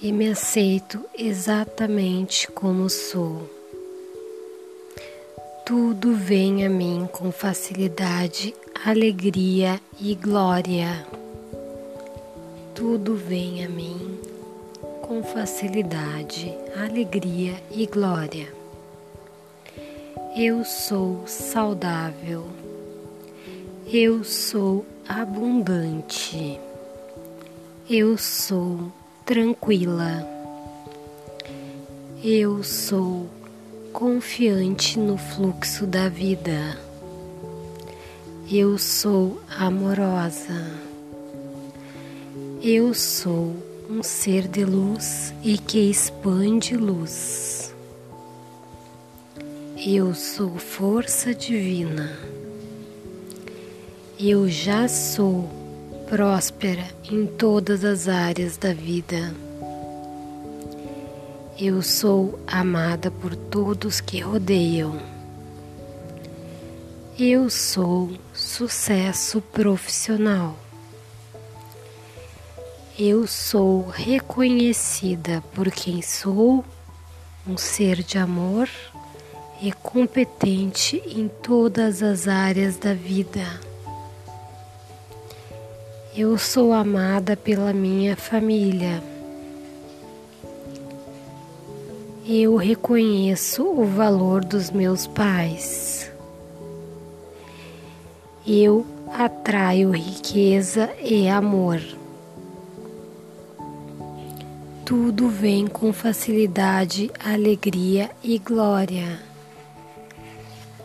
e me aceito exatamente como sou. Tudo vem a mim com facilidade, alegria e glória. Tudo vem a mim com facilidade, alegria e glória. Eu sou saudável. Eu sou abundante. Eu sou tranquila. Eu sou confiante no fluxo da vida. Eu sou amorosa. Eu sou um ser de luz e que expande luz. Eu sou força divina. Eu já sou próspera em todas as áreas da vida. Eu sou amada por todos que rodeiam. Eu sou sucesso profissional. Eu sou reconhecida por quem sou, um ser de amor e competente em todas as áreas da vida. Eu sou amada pela minha família. Eu reconheço o valor dos meus pais. Eu atraio riqueza e amor. Tudo vem com facilidade, alegria e glória.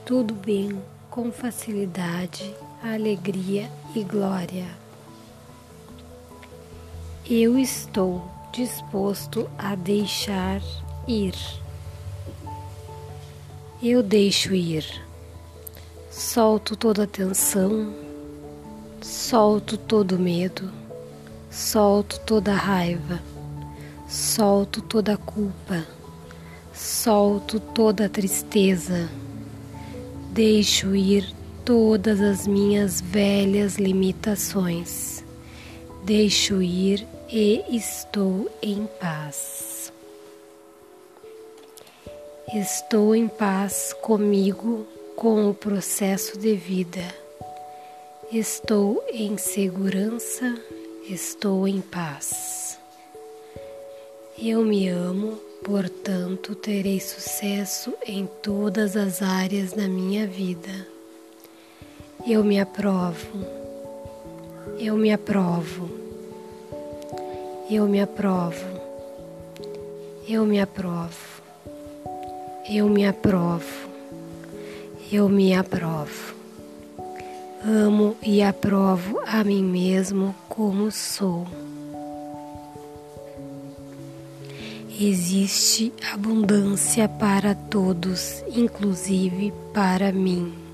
Tudo vem com facilidade, alegria e glória. Eu estou disposto a deixar ir. Eu deixo ir. Solto toda a tensão, solto todo medo, solto toda a raiva, solto toda a culpa, solto toda a tristeza. Deixo ir todas as minhas velhas limitações. Deixo ir e estou em paz. Estou em paz comigo, com o processo de vida. Estou em segurança, estou em paz. Eu me amo, portanto, terei sucesso em todas as áreas da minha vida. Eu me aprovo. Eu me aprovo. Eu me aprovo. Eu me aprovo. Eu me aprovo. Eu me aprovo. Amo e aprovo a mim mesmo como sou. Existe abundância para todos, inclusive para mim.